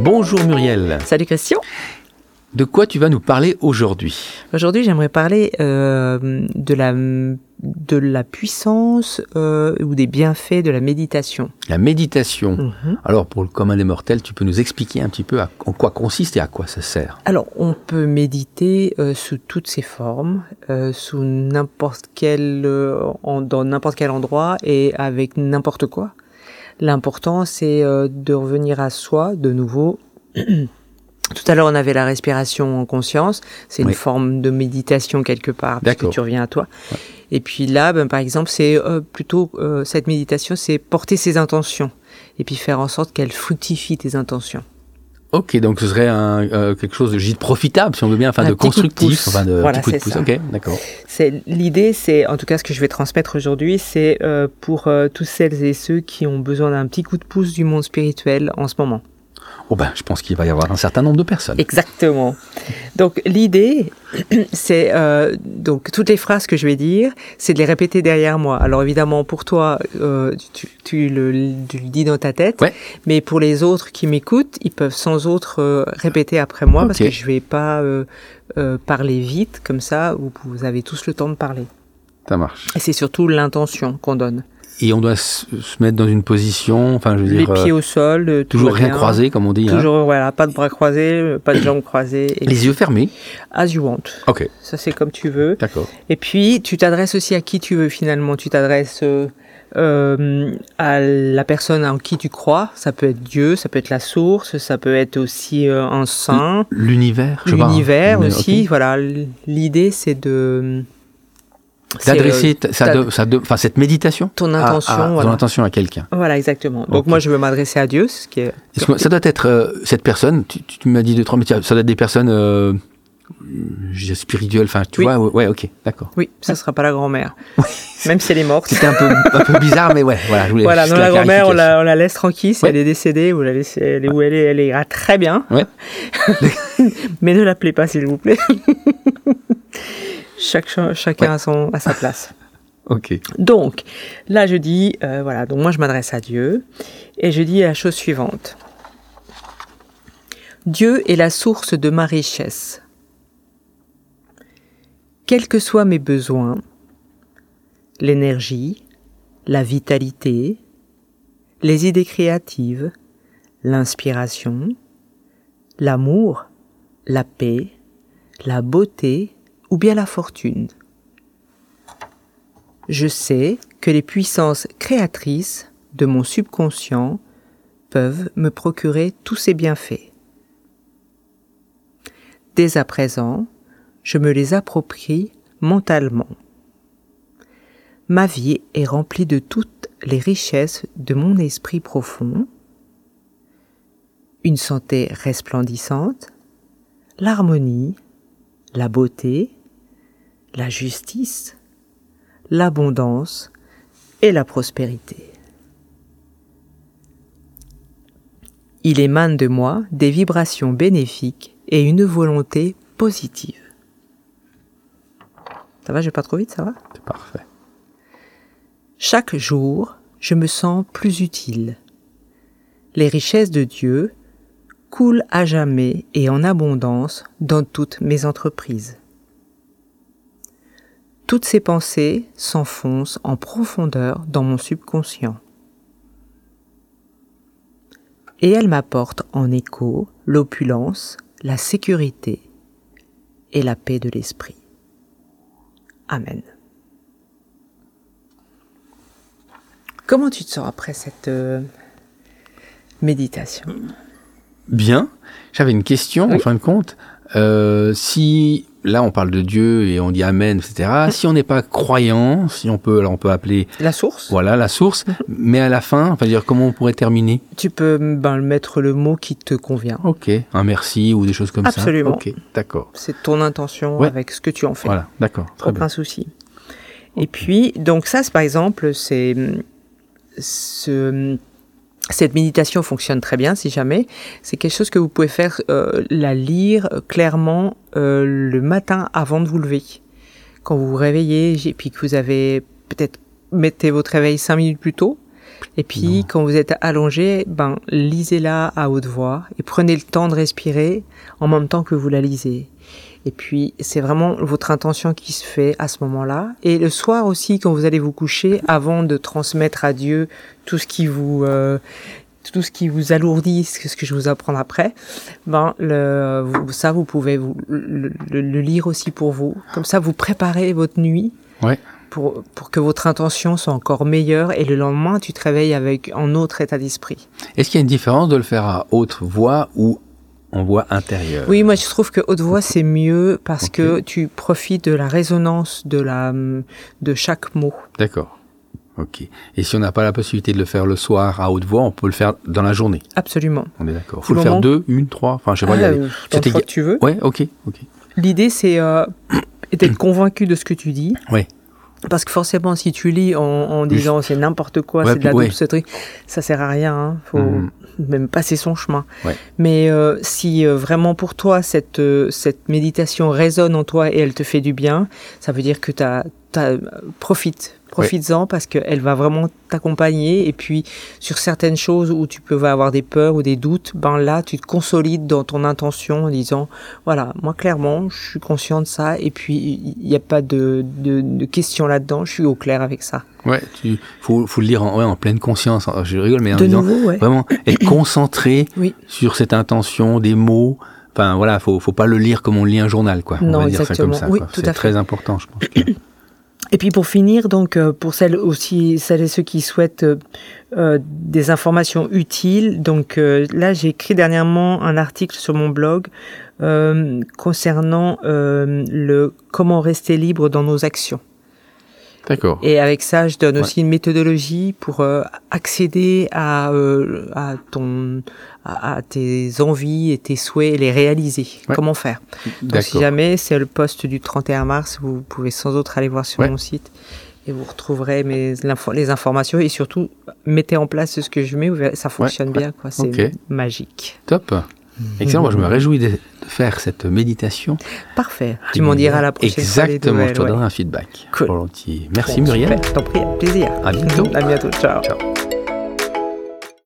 Bonjour Muriel. Salut Christian. De quoi tu vas nous parler aujourd'hui Aujourd'hui, j'aimerais parler euh, de, la, de la puissance euh, ou des bienfaits de la méditation. La méditation. Mhm. Alors, pour le commun des mortels, tu peux nous expliquer un petit peu à- en quoi consiste et à quoi ça sert? Alors, on peut méditer euh, sous toutes ses formes, sous n'importe quel, en- dans n'importe quel endroit et avec n'importe quoi. L'important, c'est euh, de revenir à soi de nouveau. Tout à l'heure, on avait la respiration en conscience. C'est Oui. une forme de méditation quelque part, puisque D'accord. tu reviens à toi. Et puis là, ben, par exemple, c'est euh, plutôt euh, cette méditation, c'est porter ses intentions et puis faire en sorte qu'elles fructifient tes intentions. Ok, donc ce serait un, euh, quelque chose de, de profitable, si on veut bien, enfin Un de constructif, pouce. enfin de Voilà, petit coup de pouce. Ok, d'accord. C'est l'idée, c'est en tout cas ce que je vais transmettre aujourd'hui, c'est euh, pour euh, tous celles et ceux qui ont besoin d'un petit coup de pouce du monde spirituel en ce moment. Oh ben, je pense qu'il va y avoir un certain nombre de personnes. Exactement. Donc l'idée, c'est euh, donc toutes les phrases que je vais dire, c'est de les répéter derrière moi. Alors évidemment pour toi, euh, tu, tu le, tu le dis dans ta tête, Ouais. mais pour les autres qui m'écoutent, ils peuvent sans autre euh, répéter après moi parce que je vais pas euh, euh, parler vite comme ça. Où vous avez tous le temps de parler. Ça marche. Et c'est surtout l'intention qu'on donne. Et on doit se, mettre dans une position, enfin, je veux Les dire, euh, pieds au sol, euh, toujours rien croisé, comme on dit. hein. Toujours voilà, pas de bras croisés, euh, pas de jambes croisées. Et Les yeux fermés. as you want. Ok, Ça c'est comme tu veux. d'accord. Et puis, tu t'adresses aussi à qui tu veux finalement. Tu t'adresses euh, euh, à la personne en qui tu crois. Ça peut être Dieu, ça peut être la source, ça peut être aussi un saint, L'univers, hein. l'univers L'univers, aussi. Voilà, l'idée c'est de D'adresser euh, sa ta- de- de- cette méditation. ton intention. à, voilà. Ton intention à quelqu'un. Voilà, exactement. Donc moi, je veux m'adresser à Dieu, ce qui est Ça doit être euh, cette personne. Tu, m'as dit deux trois, mais ça doit être des personnes euh, spirituelles. Enfin, tu Oui. vois, ouais, ouais, ok, d'accord. oui, ça sera pas la grand-mère, même si elle est morte. C'était un peu, un peu bizarre, mais ouais, voilà. Je voulais Voilà, non, la grand-mère, on la, on la laisse tranquille. Si Ouais. elle est décédée, vous la laissez, elle est où elle est, elle ira très bien. Ouais. Mais ne l'appelez pas, s'il vous plaît. Chaque, cha- chacun a, son, à sa place. Ok. Donc, là, je dis, euh, voilà, donc moi, je m'adresse à Dieu et je dis la chose suivante. Dieu est la source de ma richesse. Quels que soient mes besoins, l'énergie, la vitalité, les idées créatives, l'inspiration, l'amour, la paix, la beauté ou bien la fortune. Je sais que les puissances créatrices de mon subconscient peuvent me procurer tous ces bienfaits. Dès à présent, je me les approprie mentalement. Ma vie est remplie de toutes les richesses de mon esprit profond, une santé resplendissante, l'harmonie, la beauté, la justice, l'abondance et la prospérité. Il émane de moi des vibrations bénéfiques et une volonté positive. Ça va, je vais pas trop vite, ça va? C'est parfait. Chaque jour, je me sens plus utile. Les richesses de Dieu coulent à jamais et en abondance dans toutes mes entreprises. Toutes ces pensées s'enfoncent en profondeur dans mon subconscient. Et elles m'apportent en écho l'opulence, la sécurité et la paix de l'esprit. Amen. Comment tu te sens après cette euh, méditation? Bien. J'avais une question, en fin de compte. Euh, si là on parle de Dieu et on dit Amen, etc. Si on n'est pas croyant, si on peut, alors on peut appeler La source voilà la source, mais à la fin, enfin dire comment on pourrait terminer? Tu peux ben, mettre le mot qui te convient. Ok, un merci ou des choses comme Absolument. ça. Ok, d'accord. C'est ton intention Ouais. avec ce que tu en fais. Voilà, d'accord, très Aucun bien. souci. Et puis, donc ça, c'est par exemple, c'est ce, cette méditation fonctionne très bien si jamais. C'est quelque chose que vous pouvez faire, euh, la lire clairement euh, le matin avant de vous lever. Quand vous vous réveillez et puis que vous avez peut-être mettez votre réveil cinq minutes plus tôt Et puis, quand vous êtes allongé, ben, lisez-la à haute voix et prenez le temps de respirer en même temps que vous la lisez. Et puis, c'est vraiment votre intention qui se fait à ce moment-là. Et le soir aussi, quand vous allez vous coucher, avant de transmettre à Dieu tout ce qui vous, euh, tout ce qui vous alourdit, ce que je vous apprends après, ben, le, ça, vous pouvez vous, le, le, lire aussi pour vous. Comme ça, vous préparez votre nuit. Ouais. Pour, pour que votre intention soit encore meilleure et le lendemain, tu te réveilles avec un autre état d'esprit. Est-ce qu'il y a une différence de le faire à haute voix ou en voix intérieure. Oui, moi je trouve que haute voix c'est mieux parce que tu profites de la résonance de la de chaque mot. D'accord. Ok. Et si on n'a pas la possibilité de le faire le soir à haute voix, on peut le faire dans la journée. Absolument. On est d'accord. Faut le faire deux, une, trois. Enfin, je sais pas. Ah, euh, que tu veux. Ouais. Ok. Ok. L'idée c'est euh, d'être convaincu de ce que tu dis. Oui. Parce que forcément, si tu lis en, disant c'est n'importe quoi, c'est de la double truc, ça sert à rien. Hein. Faut mm. même passer son chemin. Mais euh, si euh, vraiment pour toi cette euh, cette méditation résonne en toi et elle te fait du bien, ça veut dire que tu as, profite Profites-en parce qu'elle va vraiment t'accompagner. Et puis, sur certaines choses où tu peux avoir des peurs ou des doutes, ben là, tu te consolides dans ton intention en disant, voilà, moi, clairement, je suis conscient de ça. Et puis, il n'y a pas de, de, de questions là-dedans. Je suis au clair avec ça. Ouais, il faut, faut, le lire en, ouais, en pleine conscience. Je rigole, mais en de disant, nouveau, vraiment être concentré sur cette intention, des mots. Enfin, voilà, faut, faut pas le lire comme on lit un journal, quoi. Non, on va exactement. ça comme ça. Oui, C'est très important, je pense. Et puis pour finir, donc euh, pour celles aussi, celles et ceux qui souhaitent euh, euh des informations utiles, donc là j'ai écrit dernièrement un article sur mon blog concernant le comment rester libre dans nos actions. D'accord. Et avec ça, je donne aussi une méthodologie pour euh, accéder à, euh, à ton à, tes envies et tes souhaits et les réaliser. Comment faire? Donc si jamais c'est le poste du 31 mars, vous pouvez sans autre aller voir sur mon site et vous retrouverez mes, les informations et surtout mettez en place ce que je mets, ça fonctionne bien quoi, c'est magique. Top. Excellent, moi je me réjouis faire cette méditation. Parfait, tu m'en diras la prochaine Exactement, je te donnerai un feedback. Cool. Volontiers. Merci Muriel. Je t'en prie, plaisir. À bientôt. À bientôt, ciao. Ciao.